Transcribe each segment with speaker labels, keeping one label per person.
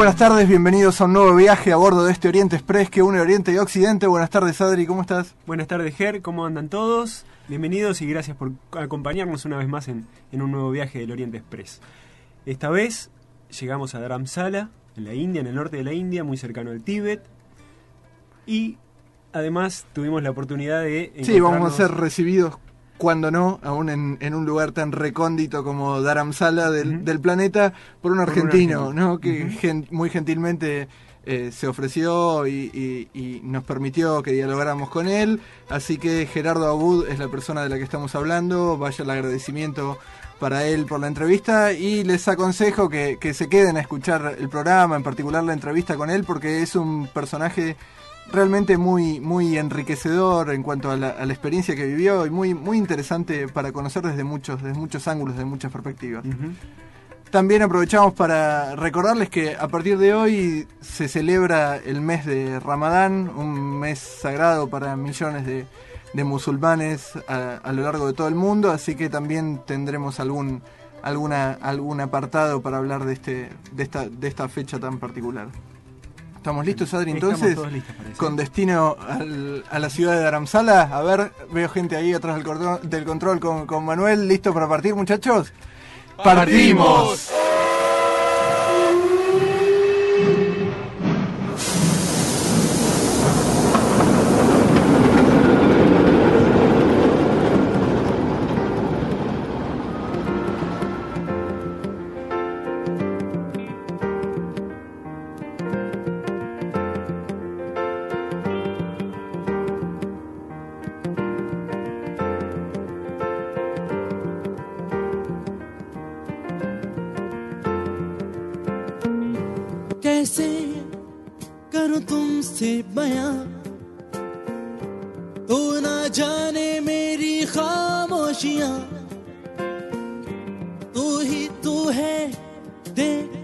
Speaker 1: Buenas tardes, bienvenidos a un nuevo viaje a bordo de este Oriente Express que une Oriente y Occidente. Buenas tardes, Adri, ¿cómo estás?
Speaker 2: Buenas tardes, Ger, ¿cómo andan todos? Bienvenidos y gracias por acompañarnos una vez más en, en un nuevo viaje del Oriente Express. Esta vez llegamos a Dharamsala, en la India, en el norte de la India, muy cercano al Tíbet. Y además tuvimos la oportunidad de...
Speaker 1: Sí, vamos a ser recibidos, cuando no, aún en, en un lugar tan recóndito como Dharamsala del,
Speaker 2: Ujú.
Speaker 1: del planeta, por un argentino. ¿no? Que gen- muy gentilmente eh, se ofreció y, y- y nos permitió que dialogáramos con él. Así que Gerardo Abud es la persona de la que estamos hablando. Vaya el agradecimiento para él por la entrevista y les aconsejo que, que se queden a escuchar el programa, en particular la entrevista con él, porque es un personaje realmente muy muy enriquecedor en cuanto a la, a la experiencia que vivió y muy muy interesante para conocer desde muchos desde muchos ángulos, desde muchas perspectivas. También aprovechamos para recordarles que a partir de hoy se celebra el mes de Ramadán, un mes sagrado para millones de, de musulmanes a, a lo largo de todo el mundo, así que también tendremos algún alguna algún apartado para hablar de este de esta de esta fecha tan particular. ¿Estamos listos, Adri?
Speaker 2: Estamos
Speaker 1: Entonces,
Speaker 2: todos listos, parece.
Speaker 1: con destino al- a la ciudad de Dharamsala. A ver, veo gente ahí atrás del, cordón- del control con, con Manuel. ¿Listo para partir, muchachos? ¡Partimos!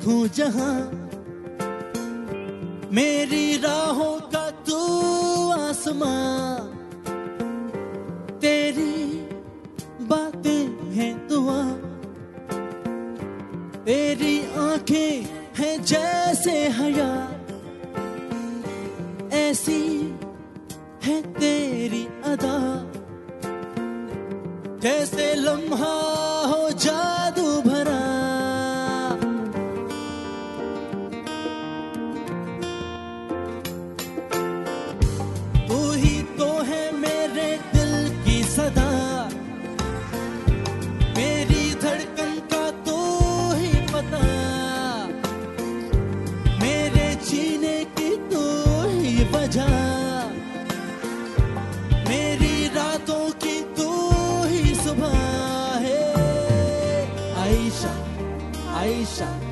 Speaker 3: देखूँ जहाँ। मेरी राहों का तू आसमां तेरी बातें हैं दुआ। तेरी आँखें हैं जैसे हया। ऐसी है तेरी अदा। जैसे लम्हा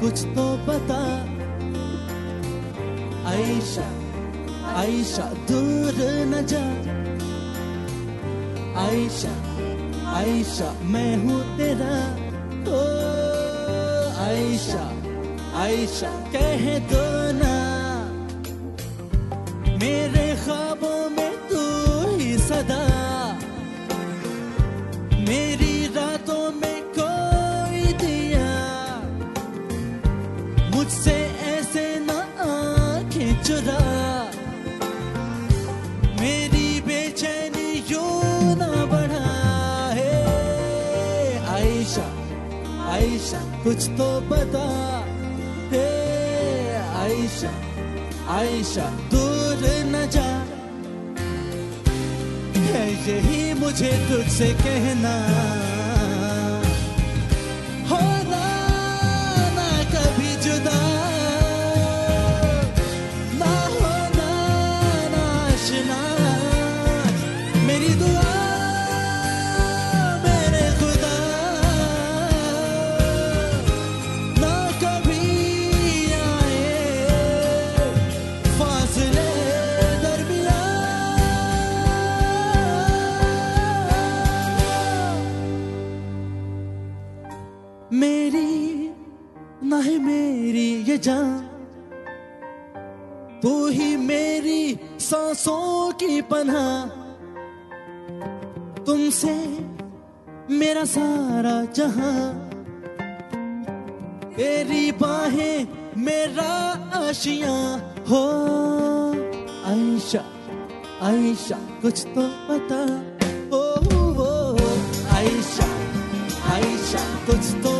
Speaker 3: कुछ तो बता आयशा आयशा, दूर न जा। आयशा आयशा, मैं हूँ तेरा। ओ, आयशा आयशा, कह दो ना। मेरे आयशा, कुछ तो बता। हे आयशा आयशा, दूर न जा। है यही मुझे तुझसे कहना। पनाह तुमसे मेरा सारा जहाँ। तेरी बाहें मेरा आशियाँ हो। आयशा आयशा, कुछ तो पता। ओ आयशा आयशा, कुछ तो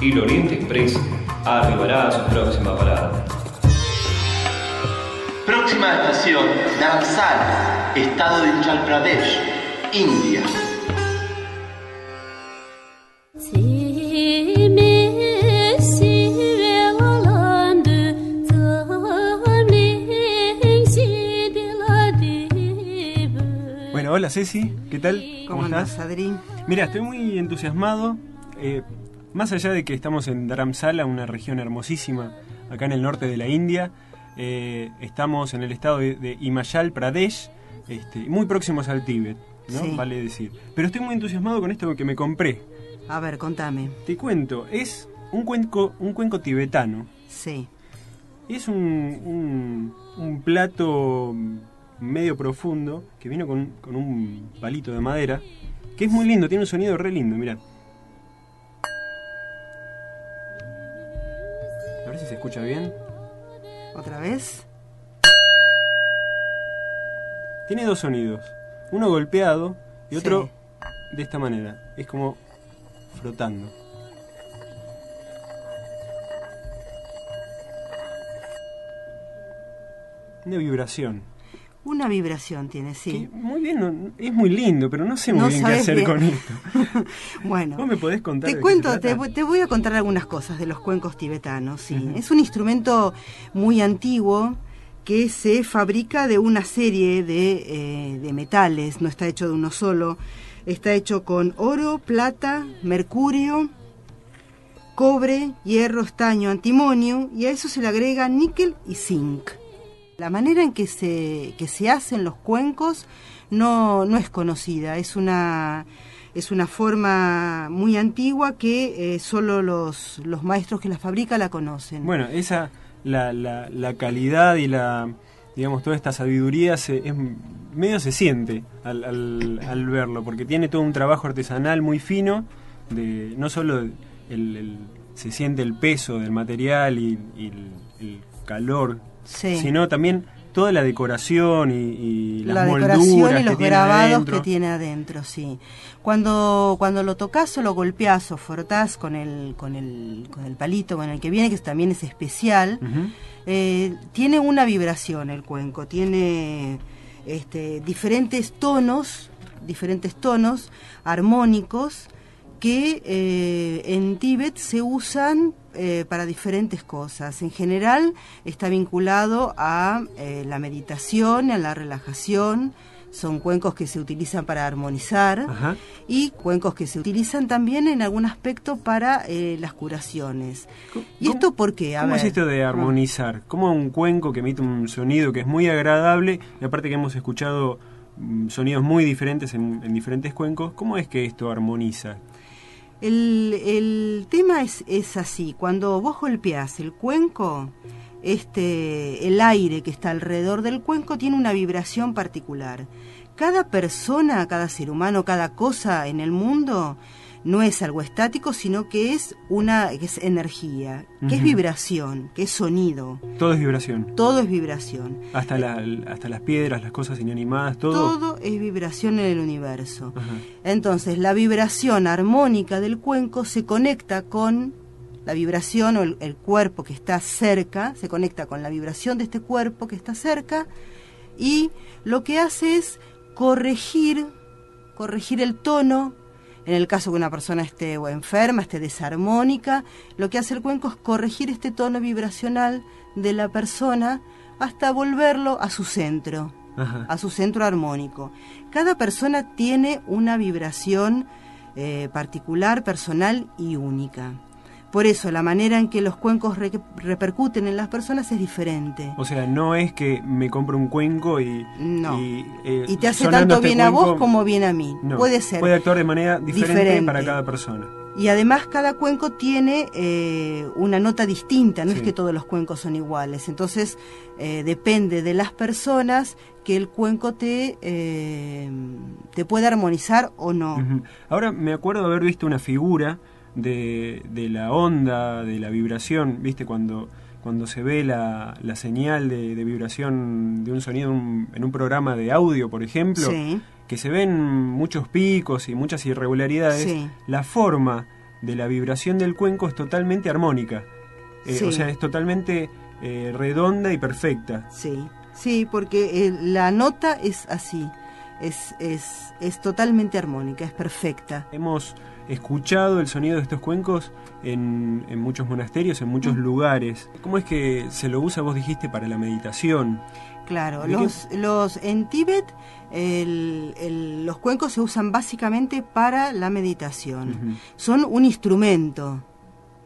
Speaker 4: minutos, el Oriente Express arribará a su próxima parada.
Speaker 5: Próxima estación, Dharamsala, estado de Uttar Pradesh, India.
Speaker 2: Bueno, hola Ceci, ¿qué tal?
Speaker 6: ¿Cómo andás, Adri?
Speaker 2: Mira, estoy muy entusiasmado. eh, más allá de que estamos en Dharamsala, una región hermosísima acá en el norte de la India, eh, estamos en el estado de, de Himachal Pradesh, este, muy próximos al Tíbet, ¿no?
Speaker 6: Sí.
Speaker 2: Vale decir. Pero estoy muy entusiasmado con esto que me compré.
Speaker 6: A ver, contame.
Speaker 2: Te cuento, es un cuenco, un cuenco tibetano.
Speaker 6: Sí.
Speaker 2: Es un, un, un plato medio profundo que vino con, con un palito de madera, que es muy lindo, tiene un sonido re lindo, mirá. Escucha bien.
Speaker 6: ¿Otra vez?
Speaker 2: Tiene dos sonidos, uno golpeado y otro de esta manera. Es como frotando. Una vibración.
Speaker 6: Una vibración tiene, sí.
Speaker 2: Que muy bien, no- es muy lindo, pero no sé muy
Speaker 6: No
Speaker 2: bien qué hacer
Speaker 6: bien.
Speaker 2: con esto.
Speaker 6: Bueno,
Speaker 2: ¿Vos me podés contar de
Speaker 6: te
Speaker 2: qué
Speaker 6: cuento,
Speaker 2: se
Speaker 6: te,
Speaker 2: trata?
Speaker 6: voy- te voy a contar algunas cosas de los cuencos tibetanos. Sí. Es un instrumento muy antiguo que se fabrica de una serie de, eh, de metales, no está hecho de uno solo. Está hecho con oro, plata, mercurio, cobre, hierro, estaño, antimonio y a eso se le agrega níquel y zinc. La manera en que se, que se hacen los cuencos no, no es conocida, es una, es una forma muy antigua que eh, solo los, los maestros que la fabrican la conocen.
Speaker 2: Bueno, esa, la, la, calidad y la, digamos, toda esta sabiduría medio se siente al, al, al verlo, porque tiene todo un trabajo artesanal muy fino, de no solo el, se siente el peso del material y, el calor,
Speaker 6: Sí.
Speaker 2: sino también toda la decoración y, y las
Speaker 6: la
Speaker 2: molduras
Speaker 6: y
Speaker 2: que
Speaker 6: los
Speaker 2: tiene
Speaker 6: grabados
Speaker 2: adentro.
Speaker 6: que tiene adentro, sí. Cuando, cuando lo tocas o lo golpeas o frotás con el, con, el, con el palito con el que viene, que también es especial, eh, tiene una vibración el cuenco, tiene este, diferentes tonos, diferentes tonos armónicos que eh, en Tíbet se usan eh, para diferentes cosas. En general está vinculado a eh, la meditación, a la relajación. Son cuencos que se utilizan para armonizar
Speaker 2: Ajá.
Speaker 6: y cuencos que se utilizan también en algún aspecto para las curaciones. ¿Y
Speaker 2: ¿Cómo-
Speaker 6: esto por qué? A
Speaker 2: ¿Cómo es esto de armonizar? ¿Cómo un cuenco que emite un sonido que es muy agradable y aparte que hemos escuchado mm, sonidos muy diferentes en, en diferentes cuencos, ¿cómo es que esto armoniza?
Speaker 6: El, el tema es, es así, cuando vos golpeás el cuenco, este, el aire que está alrededor del cuenco tiene una vibración particular. Cada persona, cada ser humano, cada cosa en el mundo no es algo estático, sino que es una que es energía, que es vibración, que es sonido.
Speaker 2: Todo es vibración.
Speaker 6: Todo es vibración.
Speaker 2: Hasta, la- hasta las piedras, las cosas inanimadas, todo.
Speaker 6: Todo es vibración en el universo. Entonces, la vibración armónica del cuenco se conecta con la vibración o el, el cuerpo que está cerca, se conecta con la vibración de este cuerpo que está cerca y lo que hace es corregir, corregir el tono. En el caso que una persona esté o enferma, esté desarmónica, lo que hace el cuenco es corregir este tono vibracional de la persona hasta volverlo a su centro
Speaker 2: Ajá.
Speaker 6: a su centro armónico. Cada persona tiene una vibración eh, particular, personal y única. Por eso la manera en que los cuencos re- repercuten en las personas es diferente.
Speaker 2: O sea, no es que me compro un cuenco y.
Speaker 6: No.
Speaker 2: Y, eh,
Speaker 6: Y te hace tanto
Speaker 2: este
Speaker 6: bien a vos como bien a mí.
Speaker 2: No,
Speaker 6: Puede ser.
Speaker 2: Puede actuar de manera diferente,
Speaker 6: Diferente.
Speaker 2: para cada persona.
Speaker 6: Y además cada cuenco tiene eh, una nota distinta, no es que todos los cuencos son iguales. Entonces eh, depende de las personas que el cuenco te, eh, te puede armonizar o no.
Speaker 2: Ahora me acuerdo de haber visto una figura de, de la onda, de la vibración, ¿viste? Cuando, cuando se ve la, la señal de, de vibración de un sonido en un, en un programa de audio, por ejemplo,
Speaker 6: Sí.
Speaker 2: que se ven muchos picos y muchas irregularidades,
Speaker 6: Sí.
Speaker 2: la forma de la vibración del cuenco es totalmente armónica. Eh,
Speaker 6: Sí.
Speaker 2: O sea, es totalmente eh, redonda y perfecta.
Speaker 6: Sí, sí, porque eh, la nota es así, es, es, es totalmente armónica, es perfecta.
Speaker 2: Hemos escuchado el sonido de estos cuencos en, en muchos monasterios, en muchos lugares. ¿Cómo es que se lo usa, vos dijiste, para la meditación?
Speaker 6: Claro, los, los, en Tíbet el- el- los cuencos se usan básicamente para la meditación. Son un instrumento,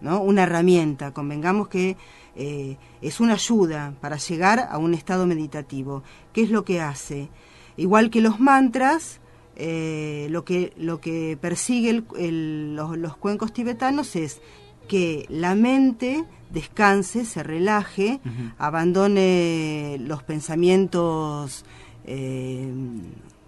Speaker 6: ¿no? una herramienta. Convengamos que eh, es una ayuda para llegar a un estado meditativo. ¿Qué es lo que hace? Igual que los mantras, eh, lo, que, lo que persigue el- el- los, los cuencos tibetanos es que la mente descanse, se relaje, abandone los pensamientos eh,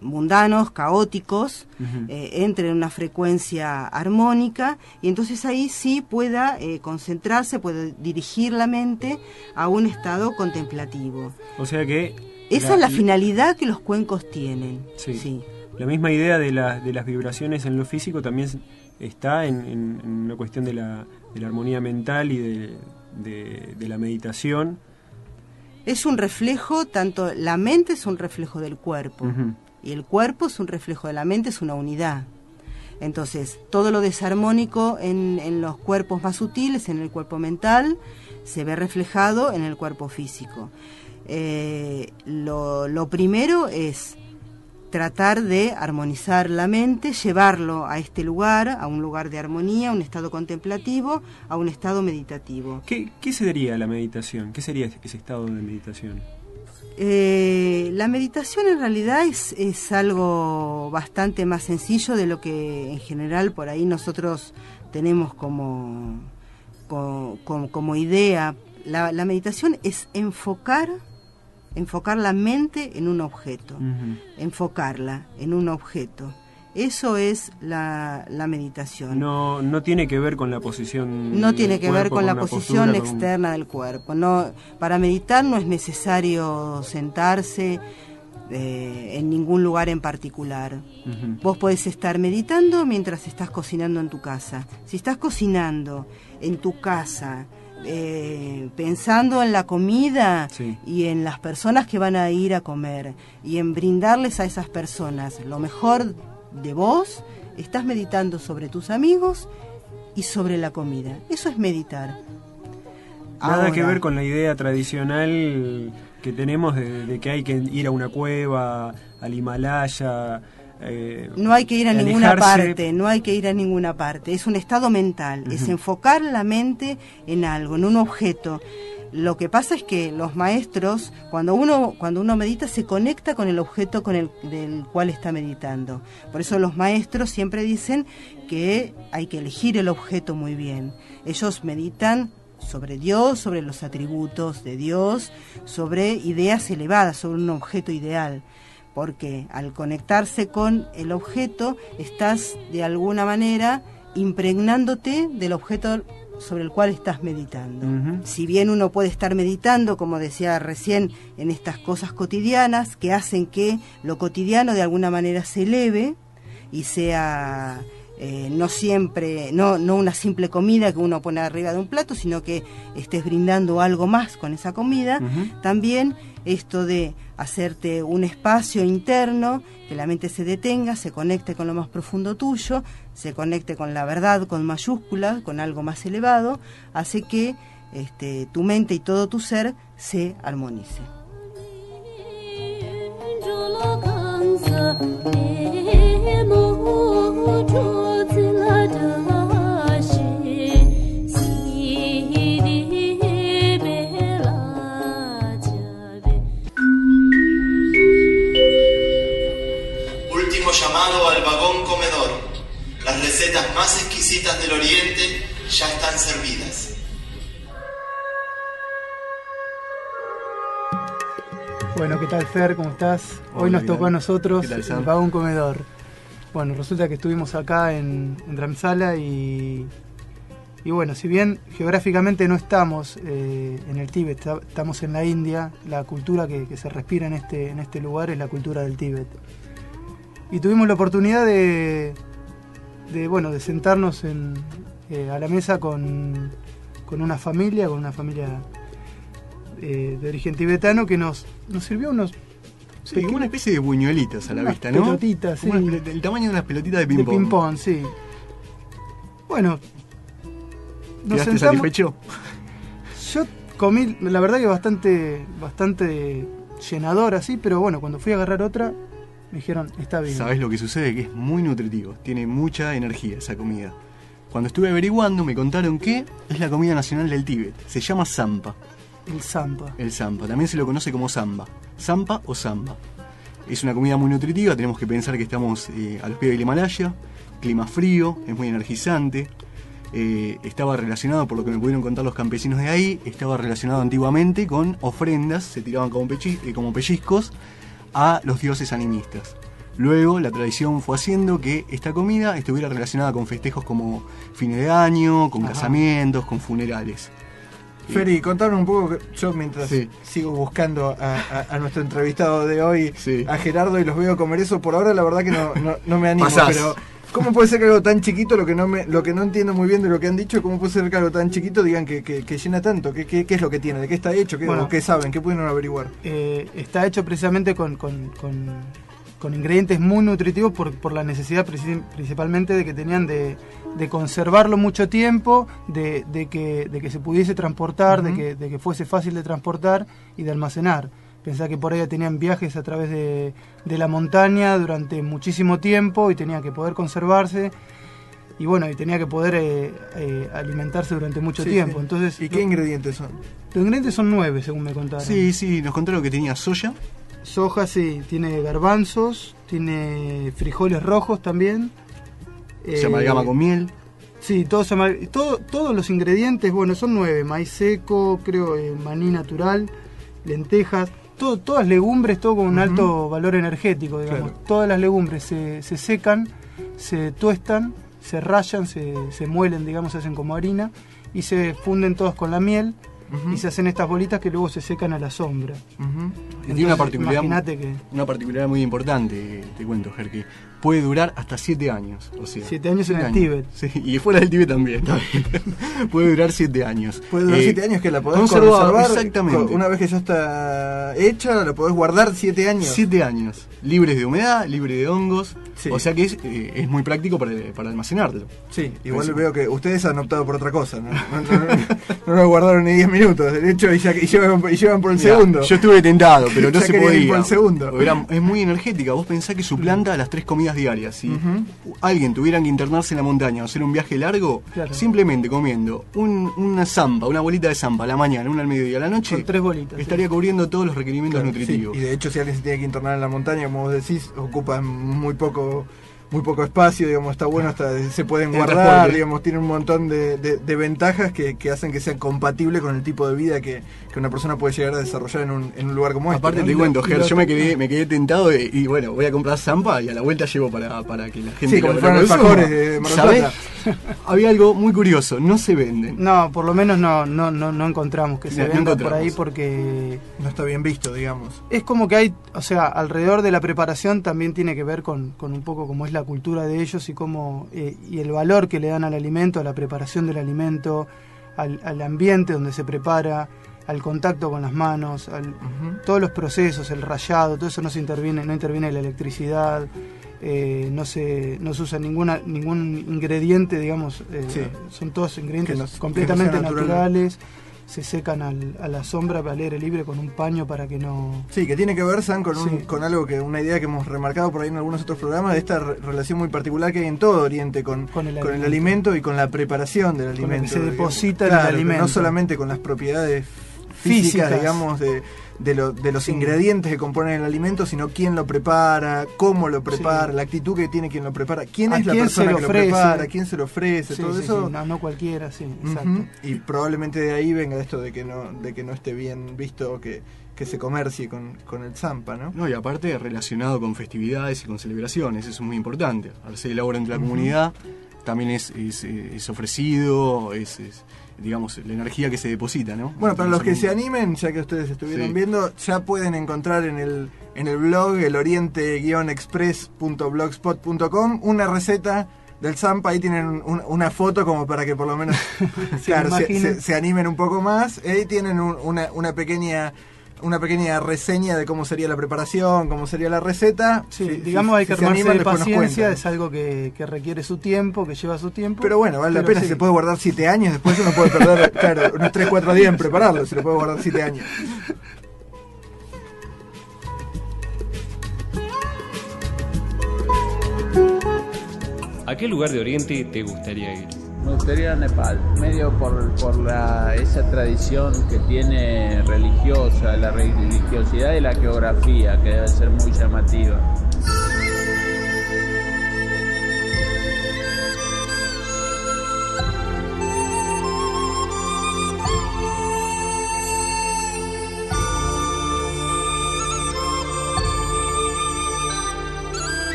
Speaker 6: mundanos, caóticos, eh, entre en una frecuencia armónica y entonces ahí sí pueda eh, concentrarse, puede dirigir la mente a un estado contemplativo.
Speaker 2: O sea que...
Speaker 6: Esa es la finalidad que los cuencos tienen.
Speaker 2: Sí.
Speaker 6: sí.
Speaker 2: La misma idea de, la- de las vibraciones en lo físico también está en, en- en una cuestión de la, de la armonía mental y de, de- la meditación.
Speaker 6: Es un reflejo, tanto la mente es un reflejo del cuerpo y el cuerpo es un reflejo de la mente, es una unidad. Entonces, todo lo desarmónico en, en los cuerpos más sutiles, en el cuerpo mental, se ve reflejado en el cuerpo físico. Eh, lo, lo primero es tratar de armonizar la mente, llevarlo a este lugar, a un lugar de armonía, a un estado contemplativo, a un estado meditativo.
Speaker 2: ¿Qué, qué sería la meditación? ¿Qué sería ese estado de meditación?
Speaker 6: Eh, la meditación en realidad es, es algo bastante más sencillo de lo que en general por ahí nosotros tenemos como, co- como, como idea. La, la meditación es enfocar, enfocar la mente en un objeto, enfocarla en un objeto. Eso es la, la meditación.
Speaker 2: No, no tiene que ver con la posición.
Speaker 6: No tiene que ver con la posición
Speaker 2: postura, con un-
Speaker 6: externa del cuerpo. No, para meditar no es necesario sentarse eh, en ningún lugar en particular. Vos podés estar meditando mientras estás cocinando en tu casa. Si estás cocinando en tu casa, eh, pensando en la comida
Speaker 2: Sí.
Speaker 6: y en las personas que van a ir a comer y en brindarles a esas personas lo mejor de vos, estás meditando sobre tus amigos y sobre la comida. Eso es meditar.
Speaker 2: Nada que
Speaker 6: Ahora,
Speaker 2: ver con la idea tradicional que tenemos de, de que hay que ir a una cueva, al Himalaya. Eh,
Speaker 6: No hay que ir a ninguna parte, no hay que ir a ninguna parte. Es un estado mental, es enfocar la mente en algo, en un objeto. Lo que pasa es que los maestros, cuando uno, cuando uno medita, se conecta con el objeto con el del cual está meditando. Por eso los maestros siempre dicen que hay que elegir el objeto muy bien. Ellos meditan sobre Dios, sobre los atributos de Dios, sobre ideas elevadas, sobre un objeto ideal. Porque al conectarse con el objeto estás de alguna manera impregnándote del objeto sobre el cual estás meditando. Si bien uno puede estar meditando, como decía recién, en estas cosas cotidianas que hacen que lo cotidiano de alguna manera se eleve y sea eh, no siempre, no, no una simple comida que uno pone arriba de un plato, sino que estés brindando algo más con esa comida, también esto de hacerte un espacio interno, que la mente se detenga, se conecte con lo más profundo tuyo, se conecte con la verdad con mayúsculas, con algo más elevado, hace que este, tu mente y todo tu ser se armonice.
Speaker 7: Recetas más exquisitas del Oriente ya están servidas.
Speaker 8: Bueno, ¿qué tal Fer? ¿Cómo estás? Hoy
Speaker 9: Hola,
Speaker 8: nos
Speaker 9: ¿qué
Speaker 8: tocó a nosotros
Speaker 9: ¿Qué tal,
Speaker 8: el vagón comedor. Bueno, resulta que estuvimos acá en, en Dramsala y, y bueno, si bien geográficamente no estamos eh, en el Tíbet, esta- estamos en la India, la cultura que, que se respira en este, en este lugar es la cultura del Tíbet. Y tuvimos la oportunidad de, de, bueno, de sentarnos en, eh, a la mesa con, con una familia, con una familia eh, de origen tibetano que nos, nos sirvió unos
Speaker 9: Sí, como una especie de buñuelitas a la vista, ¿no?
Speaker 8: pelotitas, sí.
Speaker 9: una el tamaño de unas pelotitas de
Speaker 8: de
Speaker 9: ping-pong.
Speaker 8: ping-pong, sí. Bueno, nos
Speaker 9: ¿Quedaste
Speaker 8: sentamos.
Speaker 9: satisfecho?
Speaker 8: Yo comí, la verdad que bastante, bastante llenador así, pero bueno, cuando fui a agarrar otra, me dijeron, está bien.
Speaker 9: ¿Sabes lo que sucede? Que es muy nutritivo, tiene mucha energía esa comida. Cuando estuve averiguando me contaron que es la comida nacional del Tíbet. Se llama Zampa,
Speaker 8: El Zampa.
Speaker 9: el Zampa. También se lo conoce como Zamba. Zampa o Zamba. Es una comida muy nutritiva, tenemos que pensar que estamos eh, a los pies del Himalaya, clima frío, es muy energizante. Eh, estaba relacionado, por lo que me pudieron contar los campesinos de ahí, estaba relacionado antiguamente con ofrendas, se tiraban como, eh, como pellizcos a los dioses animistas. Luego la tradición fue haciendo que esta comida estuviera relacionada con festejos como fines de año, con
Speaker 8: Ajá.
Speaker 9: casamientos, con funerales. Feri,
Speaker 1: contanos un poco, yo mientras
Speaker 9: Sí.
Speaker 1: sigo buscando a, a- a nuestro entrevistado de hoy,
Speaker 9: Sí.
Speaker 1: a Gerardo, y los veo comer eso, por ahora la verdad que no, no, no me animo,
Speaker 9: Pasás.
Speaker 1: pero ¿cómo puede ser que algo tan chiquito, lo que no me, lo que no entiendo muy bien de lo que han dicho, cómo puede ser que algo tan chiquito digan que, que- que llena tanto? ¿Qué, qué, qué es lo que tiene? ¿De qué está hecho? ¿Qué,
Speaker 8: Bueno.
Speaker 1: o qué saben? ¿Qué pueden averiguar?
Speaker 8: Eh, está hecho precisamente con, con- con- con ingredientes muy nutritivos por, por la necesidad princi- principalmente de que tenían de, de conservarlo mucho tiempo, de, de que, de que se pudiese transportar, de, que, de que fuese fácil de transportar y de almacenar. Pensá que por ahí tenían viajes a través de, de la montaña durante muchísimo tiempo y tenía que poder conservarse y bueno, y tenía que poder eh, eh, alimentarse durante mucho
Speaker 1: Sí,
Speaker 8: tiempo. Entonces,
Speaker 1: ¿Y qué ingredientes son?
Speaker 8: los ingredientes son nueve, según me contaron.
Speaker 9: Sí, sí, nos contaron que tenía soya,
Speaker 8: Soja, sí, tiene garbanzos, tiene frijoles rojos también.
Speaker 9: se
Speaker 8: Eh,
Speaker 9: amalgama con miel.
Speaker 8: Sí, todo se todo, todos los ingredientes, bueno, son nueve, maíz seco, creo, eh, maní natural, lentejas, todo, todas legumbres, todo con un alto valor energético, digamos.
Speaker 1: Claro.
Speaker 8: Todas las legumbres se, se secan, se tuestan, se rayan, se, se muelen, digamos, se hacen como harina y se funden todos con la miel y se hacen estas bolitas que luego se secan a la sombra.
Speaker 9: Y tiene una particularidad,
Speaker 8: Imagínate que
Speaker 9: una particularidad muy importante, te cuento, que puede durar hasta 7 años. O sea,
Speaker 8: Siete años en el Tíbet.
Speaker 9: Sí, y fuera del Tíbet también. puede durar 7 años.
Speaker 1: Puede durar
Speaker 9: Eh,
Speaker 1: 7 años que la podés conservar.
Speaker 9: exactamente.
Speaker 1: Una vez que ya está hecha, la podés guardar 7 años.
Speaker 9: 7 años, libres de humedad, libre de hongos.
Speaker 1: Sí.
Speaker 9: O sea que es, eh, es muy práctico para, para almacenarlo.
Speaker 1: Sí, igual veo que ustedes han optado por otra cosa, ¿no? No, no, no, no lo guardaron ni 10 minutos, de hecho, y, ya- y llevan, y llevan por el
Speaker 9: Mirá,
Speaker 1: segundo.
Speaker 9: Yo estuve tentado, pero no se
Speaker 1: quería ir
Speaker 9: podía.
Speaker 1: por el segundo.
Speaker 9: Era- es muy energética. Vos pensás que suplanta a las tres comidas diarias. Si alguien tuviera que internarse en la montaña o hacer un viaje largo,
Speaker 8: Claro.
Speaker 9: simplemente comiendo un- una zampa, una bolita de zampa a la mañana, una al mediodía, a la noche,
Speaker 8: con tres bolitas.
Speaker 9: estaría cubriendo todos los requerimientos
Speaker 1: Claro,
Speaker 9: nutritivos.
Speaker 1: sí, Y de hecho, si alguien se tiene que internar en la montaña, como vos decís, ocupa muy poco muy poco espacio, digamos, está bueno, hasta se pueden
Speaker 10: El
Speaker 1: guardar,
Speaker 10: transporte.
Speaker 1: digamos, tiene un montón de, de- de ventajas que, que hacen que sea compatible con el tipo de vida que, que una persona puede llegar a desarrollar en un, en un lugar como este.
Speaker 9: Aparte
Speaker 1: ¿no?
Speaker 9: te cuento, Ger, yo me quedé, me quedé tentado y, y bueno, voy a comprar Zampa y a la vuelta llevo para, para que la gente
Speaker 1: Sí, como alfajores de
Speaker 9: ¿Sabés? Había algo muy curioso, no se venden.
Speaker 8: No, por lo menos no, no, no, no encontramos que se
Speaker 9: No,
Speaker 8: por ahí porque
Speaker 1: No está bien visto, digamos.
Speaker 8: es como que hay, o sea, alrededor de la preparación también tiene que ver con, con un poco cómo es la cultura de ellos y cómo eh, y el valor que le dan al alimento, a la preparación del alimento, al, al ambiente donde se prepara, al contacto con las manos, al, todos los procesos, el rayado, todo eso no se interviene, no interviene la electricidad, eh, no se no se usa ninguna ningún ingrediente, digamos, eh,
Speaker 1: Sí.
Speaker 8: son todos ingredientes
Speaker 1: no-
Speaker 8: completamente
Speaker 1: sea natural.
Speaker 8: Se secan al- a la sombra al aire libre con un paño para que no,
Speaker 1: Sí, que tiene que ver, San, con, un-
Speaker 8: Sí.
Speaker 1: con algo que, una idea que hemos remarcado por ahí en algunos otros programas, de esta re- relación muy particular que hay en todo Oriente con,
Speaker 8: Con el
Speaker 1: con el
Speaker 8: alimento.
Speaker 1: alimento y con la preparación del
Speaker 8: Con lo que
Speaker 1: alimento.
Speaker 8: se
Speaker 1: digamos.
Speaker 8: deposita en el
Speaker 1: Claro,
Speaker 8: alimento.
Speaker 1: No solamente con las propiedades físicas,
Speaker 8: Físicas.
Speaker 1: digamos, de, de, lo- de los
Speaker 8: Sí.
Speaker 1: ingredientes que componen el alimento, sino quién lo prepara, cómo lo prepara,
Speaker 8: Sí.
Speaker 1: la actitud que tiene quien lo prepara, quién
Speaker 8: ¿A
Speaker 1: es la
Speaker 8: quién
Speaker 1: persona
Speaker 8: se lo
Speaker 1: que
Speaker 8: ofrece?
Speaker 1: lo prepara, quién se lo ofrece,
Speaker 8: Sí,
Speaker 1: todo
Speaker 8: sí,
Speaker 1: eso.
Speaker 8: sí, no, no cualquiera, sí, exacto.
Speaker 1: Y probablemente de ahí venga esto de que no, de que no esté bien visto que, que se comercie con, con el Zampa, ¿no?
Speaker 9: No, y aparte relacionado con festividades y con celebraciones, eso es muy importante. Al ser elabora entre la comunidad, también es, es, es ofrecido, es, es, digamos, la energía que se deposita, ¿no?
Speaker 1: Bueno, para los que se animen, ya que ustedes estuvieron
Speaker 9: Sí.
Speaker 1: viendo, ya pueden encontrar en el, en el blog, el oriente-express.blogspot.com, una receta del Zampa. Ahí tienen un- una foto como para que por lo menos claro, se,
Speaker 8: imaginen.
Speaker 1: se- se animen un poco más. Ahí tienen un- una, una pequeña una pequeña reseña de cómo sería la preparación, cómo sería la receta.
Speaker 8: Sí,
Speaker 1: Si-
Speaker 8: digamos
Speaker 1: si-
Speaker 8: hay que
Speaker 1: si se
Speaker 8: armarse de paciencia, es algo que, que requiere su tiempo, que lleva su tiempo.
Speaker 1: Pero bueno, vale la pena,
Speaker 8: sí.
Speaker 1: se puede guardar 7 años, después uno puede perder, claro, unos 3, 4 días en prepararlo, se le puede guardar 7 años.
Speaker 4: ¿A qué lugar de Oriente te gustaría ir?
Speaker 11: Me gustaría Nepal, medio por, por la, esa tradición que tiene religiosa, la religiosidad y la geografía, que debe ser muy llamativa.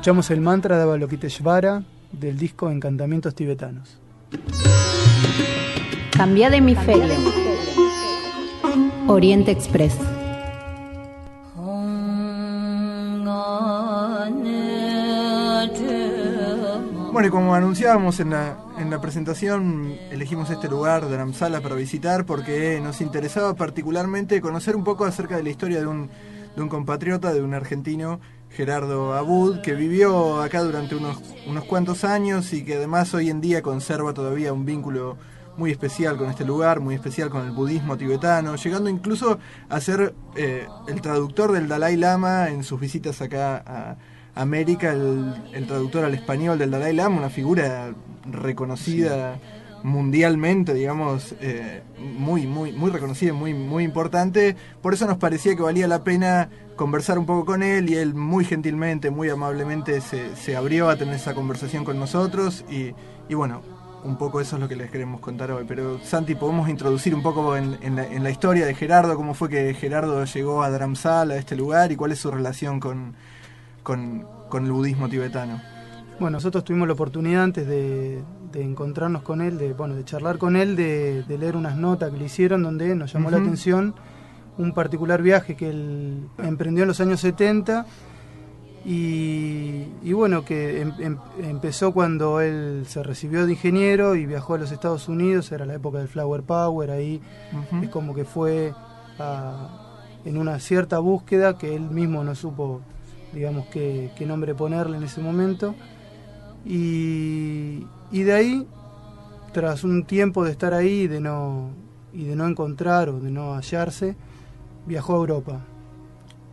Speaker 8: Escuchamos el mantra de Avalokiteshvara del disco Encantamientos Tibetanos.
Speaker 12: Cambia de hemisferio. Oriente Express.
Speaker 1: Bueno, y como anunciábamos en la, en la presentación, elegimos este lugar, Dharamsala, para visitar porque nos interesaba particularmente conocer un poco acerca de la historia de un, de un compatriota, de un argentino, Gerardo Abud, que vivió acá durante unos, unos cuantos años y que además hoy en día conserva todavía un vínculo muy especial con este lugar, muy especial con el budismo tibetano, llegando incluso a ser eh, el traductor del Dalai Lama en sus visitas acá a América, el, el traductor al español del Dalai Lama, una figura reconocida mundialmente, digamos, eh, muy, muy, muy reconocida, muy, muy importante. Por eso nos parecía que valía la pena conversar un poco con él y él muy gentilmente, muy amablemente se, se abrió a tener esa conversación con nosotros y, y bueno, un poco eso es lo que les queremos contar hoy. Pero Santi, podemos introducir un poco en, la historia de Gerardo, cómo fue que Gerardo llegó a Dharamsala, a este lugar, y cuál es su relación con, con, con el budismo tibetano.
Speaker 8: Bueno, nosotros tuvimos la oportunidad antes de, de encontrarnos con él, de, bueno, de charlar con él, de, de leer unas notas que le hicieron donde nos llamó la atención un particular viaje que él emprendió en los años 70 y, y bueno, que em- em- empezó cuando él se recibió de ingeniero y viajó a los Estados Unidos, era la época del Flower Power, ahí es como que fue a- en una cierta búsqueda que él mismo no supo, digamos, qué, qué nombre ponerle en ese momento. Y, y de ahí, tras un tiempo de estar ahí y de no, y de no encontrar o de no hallarse, viajó a Europa,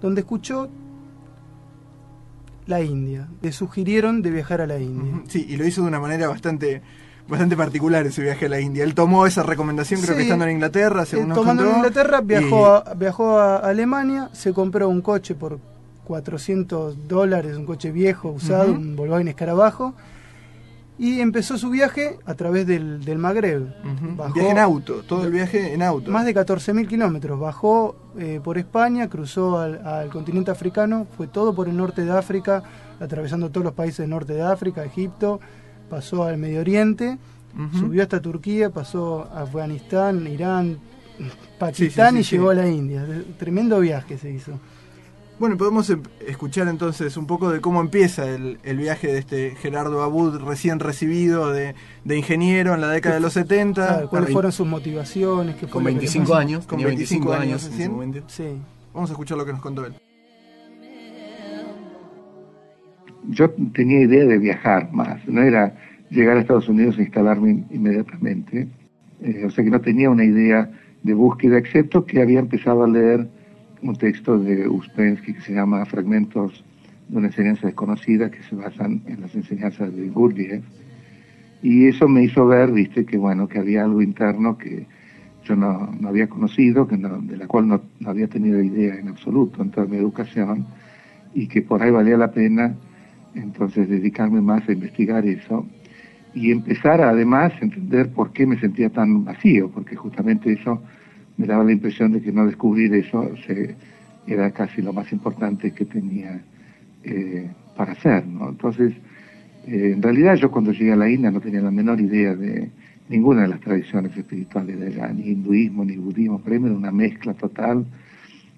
Speaker 8: donde escuchó la India. Le sugirieron de viajar a la India.
Speaker 1: Sí, y lo hizo de una manera bastante bastante particular ese viaje a la India. Él tomó esa recomendación, creo
Speaker 8: Sí.
Speaker 1: que estando en Inglaterra,
Speaker 8: Eh,
Speaker 1: según nos
Speaker 8: tomando en Inglaterra,
Speaker 1: y-
Speaker 8: viajó, a, viajó a Alemania, se compró un coche por 400 dólares, un coche viejo, usado,
Speaker 1: Ujú.
Speaker 8: un Volkswagen Escarabajo, y empezó su viaje a través del, del Magreb. Bajó-
Speaker 1: viaje en auto, todo el viaje en auto.
Speaker 8: Más de 14.000 kilómetros. Bajó eh, por España, cruzó al, al continente africano, fue todo por el norte de África, atravesando todos los países del norte de África, Egipto, pasó al Medio Oriente, subió hasta Turquía, pasó a Afganistán, Irán, Pakistán
Speaker 1: sí,
Speaker 8: y
Speaker 1: sí.
Speaker 8: llegó a la India. Tremendo viaje se hizo.
Speaker 1: Bueno, podemos em- escuchar entonces un poco de cómo empieza el, el viaje de este Gerardo Abud recién recibido de, de ingeniero en la década de los 70.
Speaker 8: Claro, ¿Cuáles fueron sus motivaciones? qué
Speaker 9: Con
Speaker 8: fue lo que
Speaker 9: 25
Speaker 8: pasó?
Speaker 9: años,
Speaker 1: Con
Speaker 9: tenía
Speaker 1: 25
Speaker 9: 25
Speaker 1: años
Speaker 9: años en ese
Speaker 1: recién.
Speaker 9: momento.
Speaker 8: Sí.
Speaker 1: Vamos a escuchar lo que nos contó él.
Speaker 13: yo tenía idea de viajar más, no era llegar a Estados Unidos e instalarme in- inmediatamente, Eh, o sea que no tenía una idea de búsqueda, excepto que había empezado a leer un texto de Uspensky que se llama Fragmentos de una enseñanza desconocida, que se basan en las enseñanzas de Gurdjieff, y eso me hizo ver, viste, que bueno, que había algo interno que yo no, no había conocido, que no- de la cual no, no había tenido idea en absoluto en toda mi educación, y que por ahí valía la pena entonces dedicarme más a investigar eso y empezar a, además a entender por qué me sentía tan vacío, porque justamente eso me daba la impresión de que no descubrir eso se- era casi lo más importante que tenía eh, para hacer. ¿no? Entonces, eh, en realidad yo cuando llegué a la India no tenía la menor idea de ninguna de las tradiciones espirituales de allá, ni hinduismo ni budismo, para mí era una mezcla total.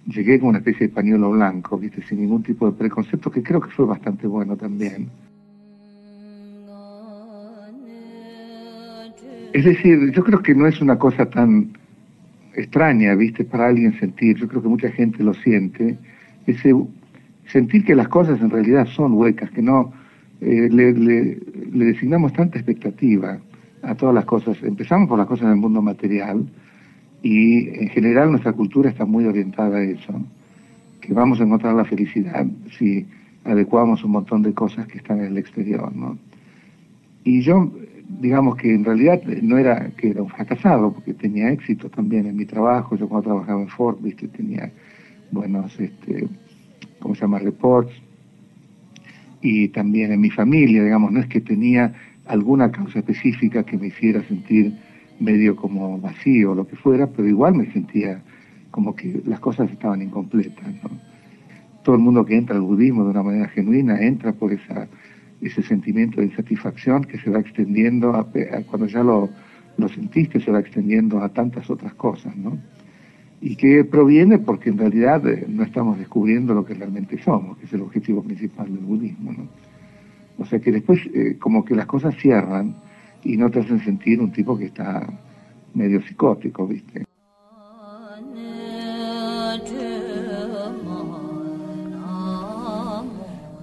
Speaker 13: Llegué con una especie de pañuelo blanco, ¿viste? sin ningún tipo de preconcepto, que creo que fue bastante bueno también. Es decir, yo creo que no es una cosa tan extraña, ¿viste? Para alguien sentir, yo creo que mucha gente lo siente, ese sentir que las cosas en realidad son huecas, que no eh, le, le- le designamos tanta expectativa a todas las cosas. Empezamos por las cosas del mundo material y en general nuestra cultura está muy orientada a eso, que vamos a encontrar la felicidad si adecuamos un montón de cosas que están en el exterior, ¿no? Y yo, digamos que en realidad no era que era un fracasado, porque tenía éxito también en mi trabajo. Yo cuando trabajaba en Ford, viste, tenía buenos, este, ¿cómo se llama?, reports. Y también en mi familia, digamos, no es que tenía alguna causa específica que me hiciera sentir medio como vacío o lo que fuera, pero igual me sentía como que las cosas estaban incompletas, ¿no? todo el mundo que entra al budismo de una manera genuina entra por esa, ese sentimiento de insatisfacción que se va extendiendo, a, a cuando ya lo, lo sentiste, se va extendiendo a tantas otras cosas, ¿no? Y que proviene porque en realidad eh, no estamos descubriendo lo que realmente somos, que es el objetivo principal del budismo, ¿no? O sea que después eh, como que las cosas cierran y no te hacen sentir un tipo que está medio psicótico, ¿viste?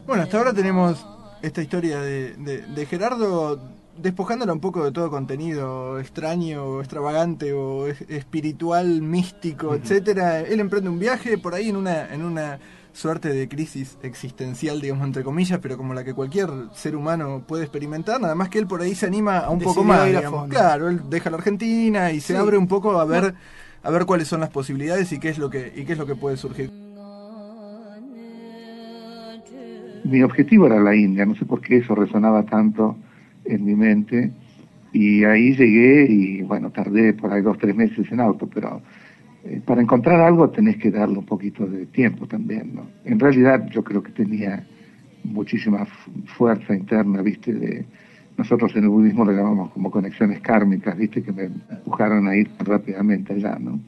Speaker 1: Bueno, hasta ahora tenemos esta historia de, de, de Gerardo despojándola un poco de todo contenido extraño, o extravagante o es- espiritual, místico, etcétera. Él emprende un viaje por ahí en una en una suerte de crisis existencial, digamos entre comillas, pero como la que cualquier ser humano puede experimentar, nada más que él por ahí se anima a un poco más, digamos. Claro, él deja la Argentina y se
Speaker 8: Sí.
Speaker 1: abre un poco a ver a ver cuáles son las posibilidades y qué es lo que y qué es lo que puede surgir.
Speaker 13: Mi objetivo era la India, no sé por qué eso resonaba tanto en mi mente. Y ahí llegué y bueno, tardé por ahí dos, tres meses en auto, pero eh, para encontrar algo tenés que darle un poquito de tiempo también, ¿no? En realidad yo creo que tenía muchísima fu- fuerza interna, ¿viste? De, nosotros en el budismo le llamamos como conexiones kármicas, ¿viste? Que me empujaron a ir rápidamente allá, ¿no?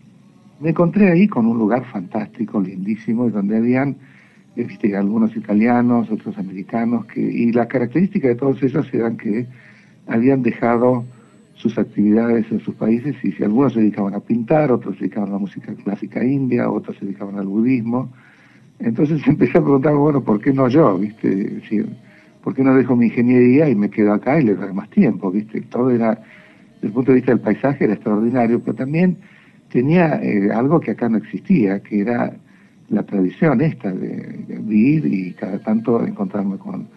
Speaker 13: Me encontré ahí con un lugar fantástico, lindísimo, donde habían viste, algunos italianos, otros americanos, que, y la característica de todos ellos eran que habían dejado sus actividades en sus países y si algunos se dedicaban a pintar, otros se dedicaban a la música clásica india, otros se dedicaban al budismo. Entonces empecé a preguntar, bueno, ¿por qué no yo? ¿Viste? ¿por qué no dejo mi ingeniería y me quedo acá y le doy más tiempo? ¿Viste? Todo era, desde el punto de vista del paisaje, era extraordinario, pero también tenía eh, algo que acá no existía, que era la tradición esta de, de ir y cada tanto encontrarme con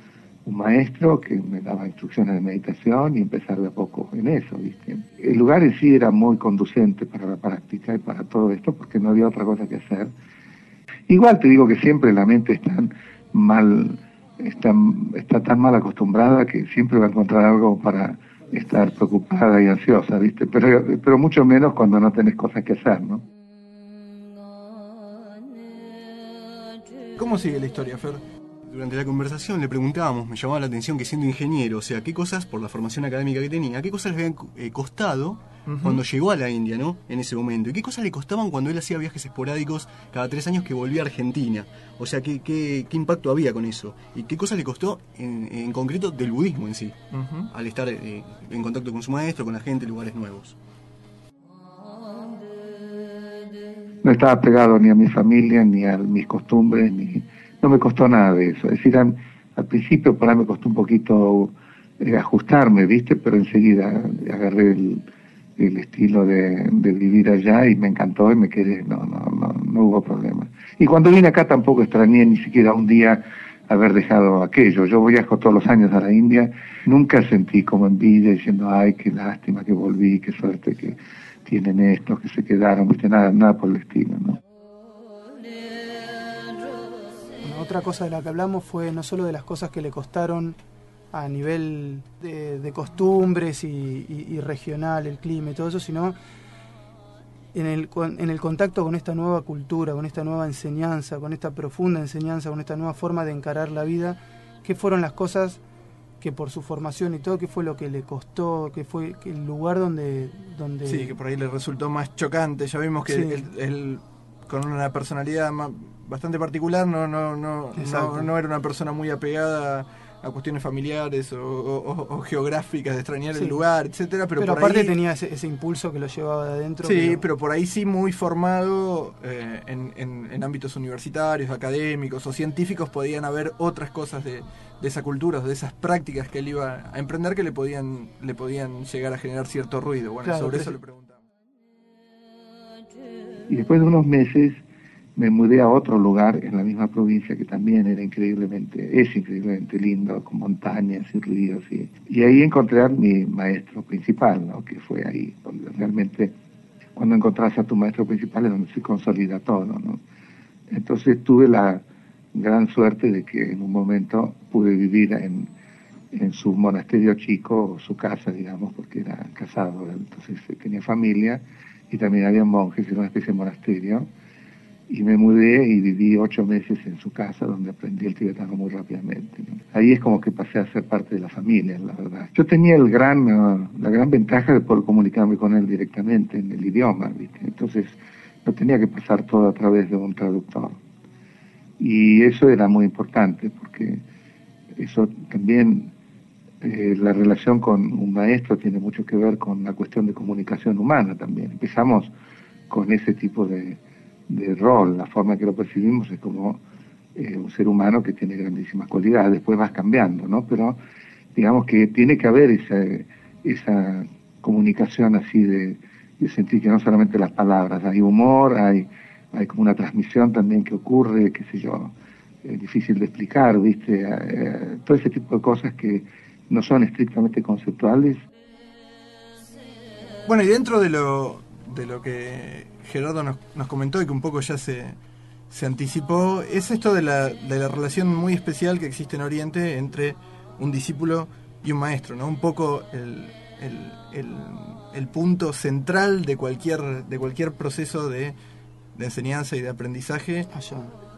Speaker 13: un maestro que me daba instrucciones de meditación y empezar de a poco en eso, ¿viste? El lugar en sí era muy conducente para la práctica y para todo esto porque no había otra cosa que hacer. Igual te digo que siempre la mente está mal, está, está tan mal acostumbrada que siempre va a encontrar algo para estar preocupada y ansiosa, ¿viste? Pero, pero mucho menos cuando no tenés cosas que hacer, ¿no?
Speaker 1: ¿Cómo sigue la historia, Fer?
Speaker 9: Durante la conversación le preguntábamos, me llamaba la atención que siendo ingeniero, o sea, qué cosas, por la formación académica que tenía, qué cosas le habían eh, costado cuando llegó a la India, ¿no? En ese momento. Y qué cosas le costaban cuando él hacía viajes esporádicos cada tres años que volvía a Argentina. O sea, qué, qué, qué impacto había con eso. Y qué cosas le costó en, en concreto del budismo en sí, al estar eh, en contacto con su maestro, con la gente, lugares nuevos.
Speaker 13: No estaba pegado ni a mi familia, ni a mis costumbres, ni no me costó nada de eso. Es decir, al, al principio por ahí me costó un poquito eh, ajustarme, ¿viste? Pero enseguida agarré el, estilo de, de vivir allá y me encantó y me quedé, no, no, no, no hubo problema. Y cuando vine acá tampoco extrañé ni siquiera un día haber dejado aquello. Yo viajo todos los años a la India, nunca sentí como envidia diciendo, ay, qué lástima que volví, qué suerte que tienen estos, que se quedaron, ¿viste? Nada, nada por el estilo, ¿no?
Speaker 8: Bueno, otra cosa de la que hablamos fue no solo de las cosas que le costaron a nivel de, costumbres y, y- regional, el clima y todo eso, sino en el, en el contacto con esta nueva cultura, con esta nueva enseñanza, con esta profunda enseñanza, con esta nueva forma de encarar la vida, qué fueron las cosas que por su formación y todo, qué fue lo que le costó, qué fue el lugar donde... donde
Speaker 1: Sí, que por ahí le resultó más chocante. Ya vimos que
Speaker 8: Sí.
Speaker 1: él, él, con una personalidad bastante particular no no, no, no no era una persona muy apegada a cuestiones familiares o, o- o geográficas de extrañar
Speaker 8: Sí.
Speaker 1: el lugar, etcétera, pero,
Speaker 8: Pero,
Speaker 1: por
Speaker 8: aparte
Speaker 1: ahí,
Speaker 8: tenía ese, ese impulso que lo llevaba de adentro.
Speaker 1: Sí, pero por ahí sí muy formado eh, en, en- en ámbitos universitarios, académicos o científicos podían haber otras cosas de, de esa cultura, de esas prácticas que él iba a emprender que le podían le podían llegar a generar cierto ruido. Bueno,
Speaker 8: Claro,
Speaker 1: sobre eso
Speaker 8: sí.
Speaker 1: le preguntamos.
Speaker 13: Y después de unos meses me mudé a otro lugar en la misma provincia que también era increíblemente, es increíblemente lindo, con montañas y ríos. Y, ahí encontré a mi maestro principal, ¿no? que fue ahí realmente, cuando encontrás a tu maestro principal es donde se consolida todo. ¿no? Entonces tuve la gran suerte de que en un momento pude vivir en, en su monasterio chico, o su casa, digamos, porque era casado, entonces tenía familia y también había monjes, era una especie de monasterio. Y me mudé y viví ocho meses en su casa donde aprendí el tibetano muy rápidamente. Ahí es como que pasé a ser parte de la familia, la verdad. Yo tenía el gran, uh, la gran ventaja de poder comunicarme con él directamente en el idioma, ¿viste? entonces no tenía que pasar todo a través de un traductor. Y eso era muy importante porque eso también, eh, la relación con un maestro tiene mucho que ver con la cuestión de comunicación humana también. Empezamos con ese tipo de, de rol, la forma que lo percibimos es como eh, un ser humano que tiene grandísimas cualidades, después vas cambiando, ¿no? Pero digamos que tiene que haber esa, esa comunicación así de, sentir que no solamente las palabras, hay humor, hay, hay como una transmisión también que ocurre, qué sé yo, es difícil de explicar, ¿viste? Eh, todo ese tipo de cosas que no son estrictamente conceptuales.
Speaker 1: Bueno, y dentro de lo, de lo que Gerardo nos, nos comentó y que un poco ya se, se anticipó, es esto de la, de la relación muy especial que existe en Oriente entre un discípulo y un maestro, ¿no? Un poco el, el, el, el punto central de cualquier, de cualquier proceso de, de enseñanza y de aprendizaje.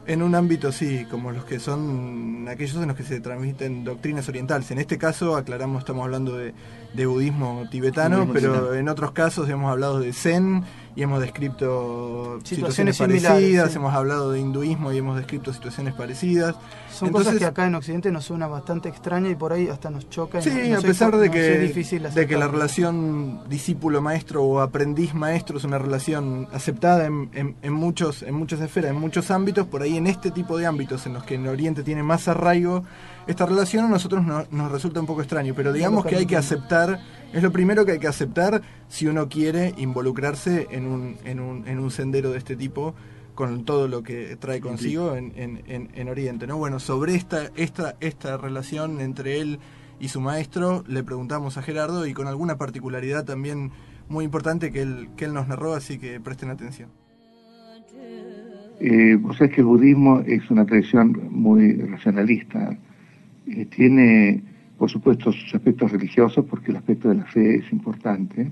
Speaker 1: En un ámbito, sí, como los que son aquellos en los que se transmiten doctrinas orientales. En este caso, aclaramos, estamos hablando de, de budismo tibetano,
Speaker 8: Budismo
Speaker 1: pero
Speaker 8: tibetano.
Speaker 1: en otros casos hemos hablado de Zen y hemos descrito
Speaker 8: Situaciones
Speaker 1: parecidas,
Speaker 8: sí.
Speaker 1: hemos hablado de hinduismo y hemos descrito situaciones parecidas.
Speaker 8: Son
Speaker 1: Entonces,
Speaker 8: cosas que acá en Occidente nos suena bastante extraña y por ahí hasta nos choca. y
Speaker 1: Sí,
Speaker 8: no- no
Speaker 1: a pesar de
Speaker 8: no
Speaker 1: que,
Speaker 8: difícil
Speaker 1: de que la relación discípulo-maestro o aprendiz-maestro es una relación aceptada en, en- en muchos, en muchas esferas, en muchos ámbitos, por ahí en este tipo de ámbitos en los que en Oriente tiene más arraigo esta relación, a nosotros no- nos resulta un poco extraño, pero digamos que hay que aceptar, es lo primero que hay que aceptar si uno quiere involucrarse en un, en un, en un sendero de este tipo con todo lo que trae consigo en, en, en, en Oriente. ¿no? Bueno, sobre esta, esta, esta relación entre él y su maestro le preguntamos a Gerardo y con alguna particularidad también muy importante que él, que él nos narró, así que presten atención.
Speaker 13: Eh, vos sabés que el budismo es una tradición muy racionalista. Eh, tiene, por supuesto, sus aspectos religiosos, porque el aspecto de la fe es importante,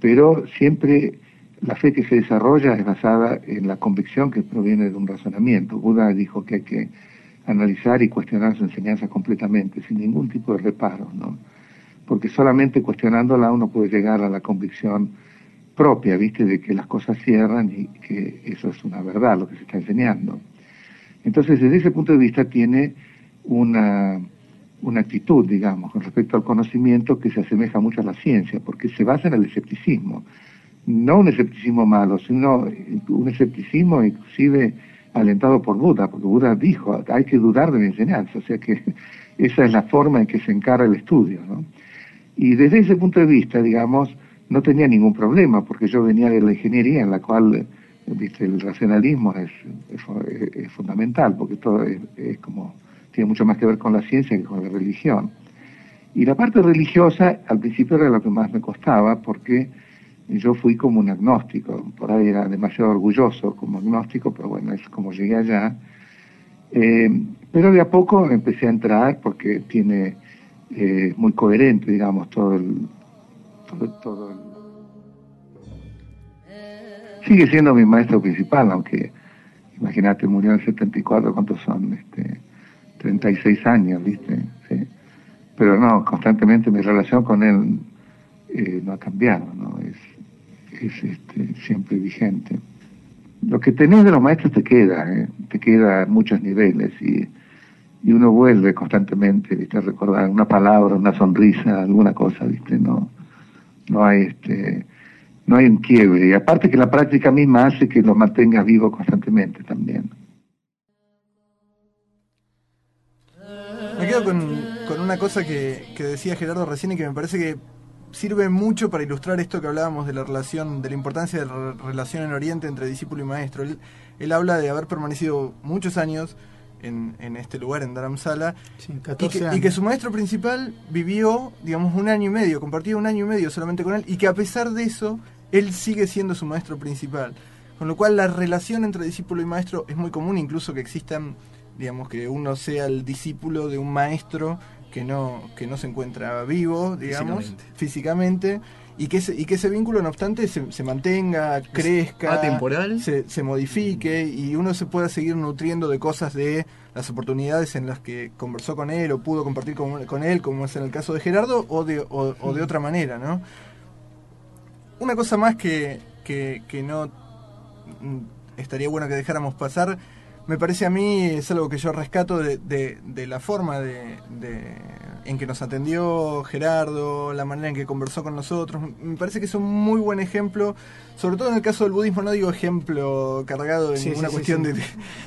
Speaker 13: pero siempre la fe que se desarrolla es basada en la convicción que proviene de un razonamiento. Buda dijo que hay que analizar y cuestionar su enseñanza completamente, sin ningún tipo de reparo, ¿no? Porque solamente cuestionándola uno puede llegar a la convicción propia, ¿viste? De que las cosas cierran y que eso es una verdad, lo que se está enseñando. Entonces, desde ese punto de vista tiene una, una actitud, digamos, con respecto al conocimiento que se asemeja mucho a la ciencia, porque se basa en el escepticismo. No un escepticismo malo, sino un escepticismo inclusive alentado por Buda, porque Buda dijo, hay que dudar de la enseñanza, o sea que esa es la forma en que se encara el estudio, ¿no? Y desde ese punto de vista, digamos, no tenía ningún problema, porque yo venía de la ingeniería en la cual, viste, el racionalismo es, es fu- es- es fundamental, porque todo es como, tiene mucho más que ver con la ciencia que con la religión. Y la parte religiosa al principio era lo que más me costaba, porque yo fui como un agnóstico, por ahí era demasiado orgulloso como agnóstico, pero bueno, es como llegué allá. Eh, pero de a poco empecé a entrar porque tiene eh, muy coherente, digamos, todo el, Sigue siendo mi maestro principal, aunque, imagínate, murió en el 74, ¿cuántos son? Este, 36 años, ¿viste? Sí. Pero no, constantemente mi relación con él eh, no ha cambiado, ¿no? Es, es este, siempre vigente. Lo que tenés de los maestros te queda, ¿eh? te queda a muchos niveles y, y uno vuelve constantemente, ¿viste? A recordar una palabra, una sonrisa, alguna cosa, ¿viste? No, no hay este no hay un quiebre y aparte que la práctica misma hace que lo mantengas vivo constantemente también.
Speaker 1: Quedo con, con una cosa que, que decía Gerardo recién y que me parece que sirve mucho para ilustrar esto que hablábamos de la relación, de la importancia de la re- relación en Oriente entre discípulo y maestro. Él, él habla de haber permanecido muchos años en, en este lugar, en Dharamsala, y,
Speaker 8: 14
Speaker 1: que, y
Speaker 8: años.
Speaker 1: que su maestro principal vivió, digamos, un año y medio, compartió un año y medio solamente con él, y que a pesar de eso, él sigue siendo su maestro principal. Con lo cual la relación entre discípulo y maestro es muy común, incluso que existan, digamos, que uno sea el discípulo de un maestro que no, que no se encuentra vivo, digamos, físicamente. y que ese, y que ese vínculo, no obstante, se, se mantenga, crezca,
Speaker 9: atemporal.
Speaker 1: Se, se modifique y uno se pueda seguir nutriendo de cosas de las oportunidades en las que conversó con él o pudo compartir con, con él, como es en el caso de Gerardo, o de, o, o de otra manera, ¿no? Una cosa más que, que, que no mm, estaría bueno que dejáramos pasar, me parece a mí, es algo que yo rescato de, de, de la forma de, de- en que nos atendió Gerardo, la manera en que conversó con nosotros. Me parece que es un muy buen ejemplo, sobre todo en el caso del budismo, no digo ejemplo cargado de
Speaker 8: Sí,
Speaker 1: ninguna
Speaker 8: sí,
Speaker 1: cuestión
Speaker 8: sí.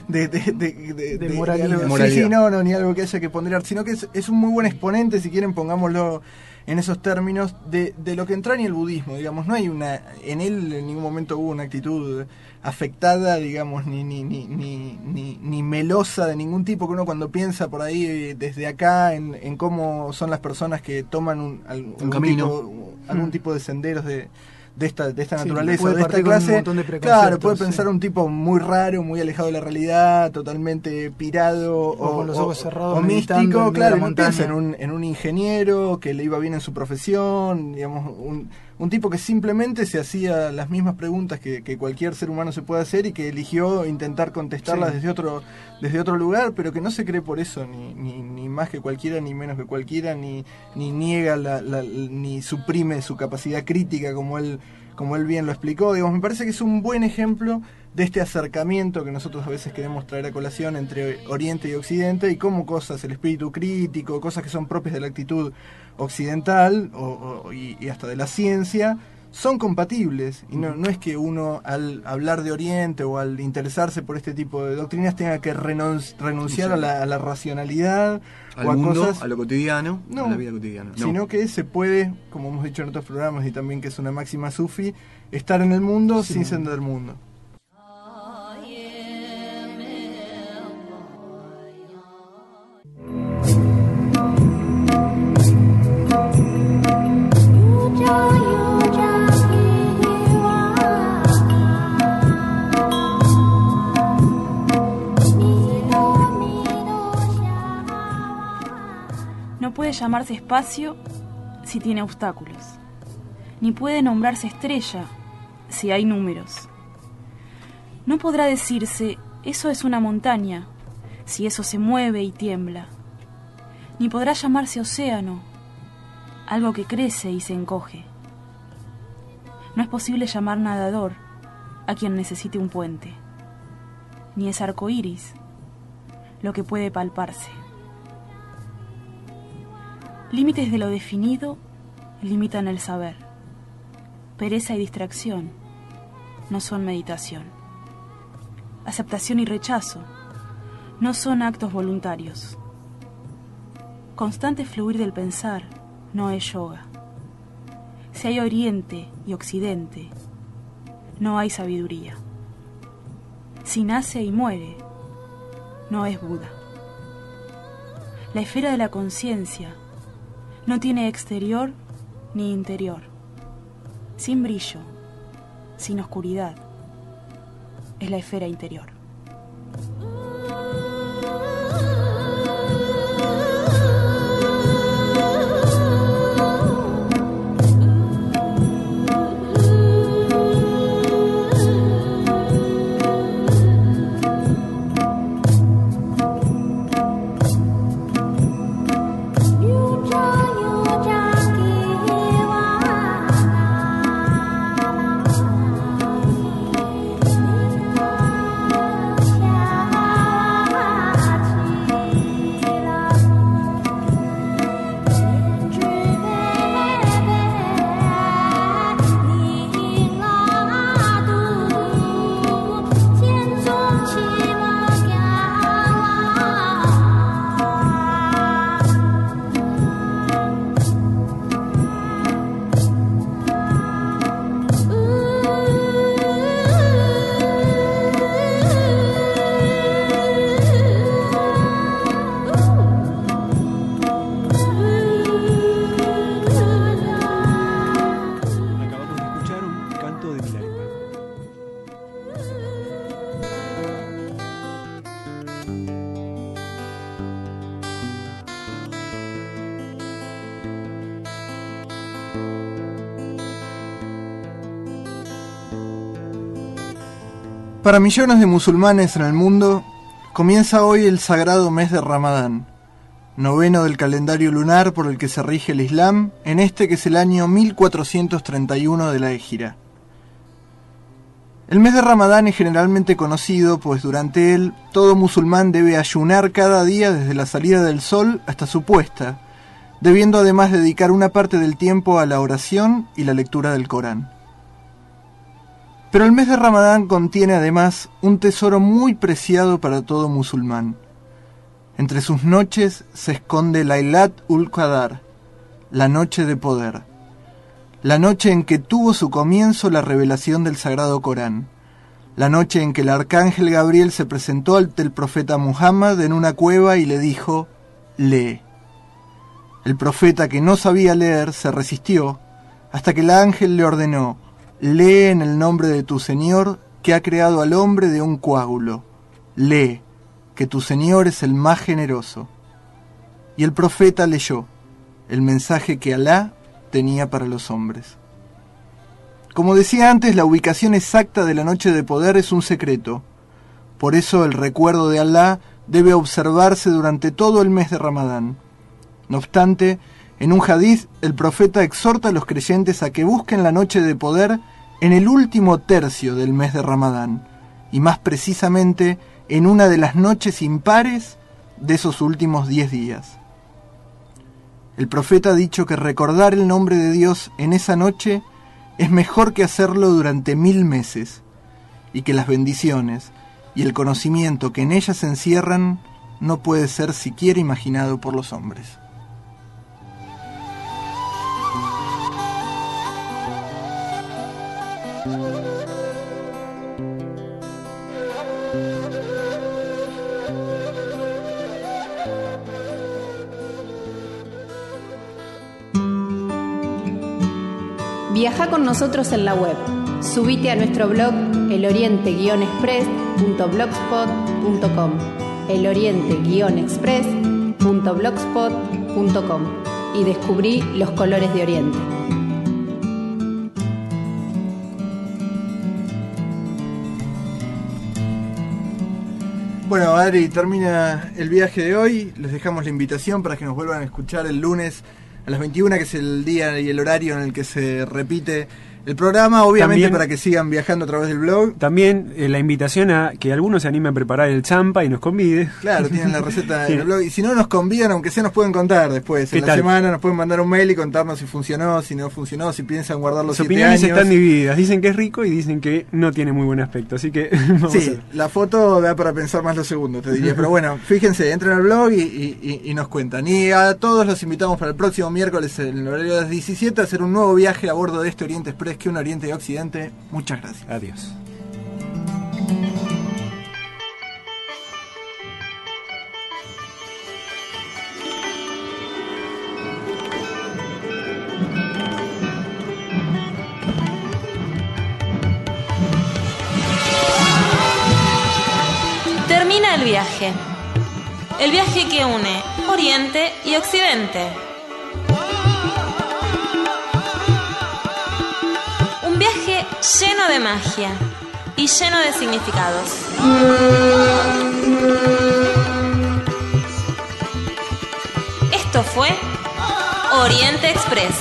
Speaker 1: de, de, de, de- de-
Speaker 8: De
Speaker 1: de-
Speaker 8: moralidad.
Speaker 1: algo- sí,
Speaker 9: Moralidad.
Speaker 1: sí, no, no, ni algo que haya que ponderar, sino que es, es un muy buen exponente, si quieren pongámoslo en esos términos, de, de lo que entraña el budismo, digamos, no hay una, en él en ningún momento hubo una actitud afectada, digamos, ni, ni, ni, ni, ni, ni melosa de ningún tipo, que uno cuando piensa por ahí eh, desde acá en, en cómo son las personas que toman un, al- algún,
Speaker 9: camino.
Speaker 1: tipo, algún
Speaker 8: Mm.
Speaker 1: tipo de senderos de, de esta, de esta
Speaker 8: Sí,
Speaker 1: naturaleza, de esta
Speaker 8: un
Speaker 1: clase,
Speaker 8: de
Speaker 1: claro, puede
Speaker 8: sí.
Speaker 1: pensar un tipo muy raro, muy alejado de la realidad, totalmente pirado o,
Speaker 8: con los ojos cerrados
Speaker 1: o
Speaker 8: meditando en
Speaker 1: místico, claro, no piensa en un, en un ingeniero que le iba bien en su profesión, digamos, un, un tipo que simplemente se hacía las mismas preguntas que, que cualquier ser humano se puede hacer y que eligió intentar contestarlas
Speaker 8: Sí.
Speaker 1: desde otro desde otro lugar, pero que no se cree por eso, ni, ni, ni más que cualquiera, ni menos que cualquiera, ni, ni niega, la, la- ni suprime su capacidad crítica como él, como él bien lo explicó. Digamos, me parece que es un buen ejemplo de este acercamiento que nosotros a veces queremos traer a colación entre Oriente y Occidente y cómo cosas, el espíritu crítico, cosas que son propias de la actitud occidental o- o- y, y hasta de la ciencia, son compatibles. Y no, no es que uno al hablar de Oriente o al interesarse por este tipo de doctrinas tenga que renunci- renunciar a la, a la racionalidad
Speaker 9: Al
Speaker 1: o a
Speaker 9: mundo,
Speaker 1: cosas
Speaker 9: a lo cotidiano,
Speaker 1: No,
Speaker 9: a la vida cotidiana. No.
Speaker 1: sino que se puede, como hemos dicho en otros programas y también que es una máxima sufi, estar en el mundo sin ser del mundo.
Speaker 14: Puede llamarse espacio si tiene obstáculos, ni puede nombrarse estrella si hay números. No podrá decirse, eso es una montaña, si eso se mueve y tiembla, ni podrá llamarse océano, algo que crece y se encoge. No es posible llamar nadador a quien necesite un puente, ni es arco iris lo que puede palparse. Límites de lo definido limitan el saber. Pereza y distracción no son meditación. Aceptación y rechazo no son actos voluntarios. Constante fluir del pensar no es yoga. Si hay oriente y occidente, no hay sabiduría. Si nace y muere, no es Buda. La esfera de la conciencia no tiene exterior ni interior. Sin brillo, sin oscuridad, es la esfera interior.
Speaker 1: Para millones de musulmanes en el mundo, comienza hoy el sagrado mes de Ramadán, noveno del calendario lunar por el que se rige el Islam, en este que es el año 1431 de la Égira. El mes de Ramadán es generalmente conocido, pues durante él todo musulmán debe ayunar cada día desde la salida del sol hasta su puesta, debiendo además dedicar una parte del tiempo a la oración y la lectura del Corán. Pero el mes de Ramadán contiene además un tesoro muy preciado para todo musulmán. Entre sus noches se esconde Lailat ul Qadar, la noche de poder, la noche en que tuvo su comienzo la revelación del Sagrado Corán, la noche en que el arcángel Gabriel se presentó ante el profeta Muhammad en una cueva y le dijo, lee. El profeta que no sabía leer se resistió hasta que el ángel le ordenó, lee en el nombre de tu Señor que ha creado al hombre de un coágulo. Lee, que tu Señor es el más generoso. Y el profeta leyó el mensaje que Alá tenía para los hombres. Como decía antes, la ubicación exacta de la noche de poder es un secreto. Por eso el recuerdo de Alá debe observarse durante todo el mes de Ramadán. No obstante, en un hadiz, el profeta exhorta a los creyentes a que busquen la noche de poder en el último tercio del mes de Ramadán, y más precisamente en una de las noches impares de esos últimos diez días. El profeta ha dicho que recordar el nombre de Dios en esa noche es mejor que hacerlo durante mil meses, y que las bendiciones y el conocimiento que en ellas se encierran no puede ser siquiera imaginado por los hombres.
Speaker 12: Viaja con nosotros en la web. Subite a nuestro blog eloriente-express.blogspot.com eloriente-express.blogspot.com y descubrí los colores de Oriente.
Speaker 1: Bueno, Adri, termina el viaje de hoy. Les dejamos la invitación para que nos vuelvan a escuchar el lunes a las 21, que es el día y el horario en el que se repite el programa, obviamente
Speaker 2: También-
Speaker 1: para que sigan viajando a través del blog.
Speaker 2: También eh, la invitación a que algunos se animen a preparar el champa y nos convide.
Speaker 1: Claro, tienen la receta en
Speaker 2: Sí.
Speaker 1: el blog. Y si no nos convidan, aunque sea nos pueden contar después.
Speaker 2: ¿Qué
Speaker 1: En la
Speaker 2: tal?
Speaker 1: semana nos pueden mandar un mail y contarnos si funcionó, si no funcionó, si piensan guardar los
Speaker 2: Las opiniones
Speaker 1: años.
Speaker 2: están divididas. Dicen que es rico y dicen que no tiene muy buen aspecto. Así que vamos
Speaker 1: Sí, la foto da para pensar más los segundos, te diría. Pero bueno, fíjense, entren al blog y, y- y- y nos cuentan. Y a todos los invitamos para el próximo miércoles en el horario de las 17 a hacer un nuevo viaje a bordo de este Oriente Express, que un Oriente y Occidente. Muchas gracias.
Speaker 2: Adiós.
Speaker 15: Termina el viaje. El viaje que une Oriente y Occidente. Lleno de magia y lleno de significados. Esto fue Oriente Express.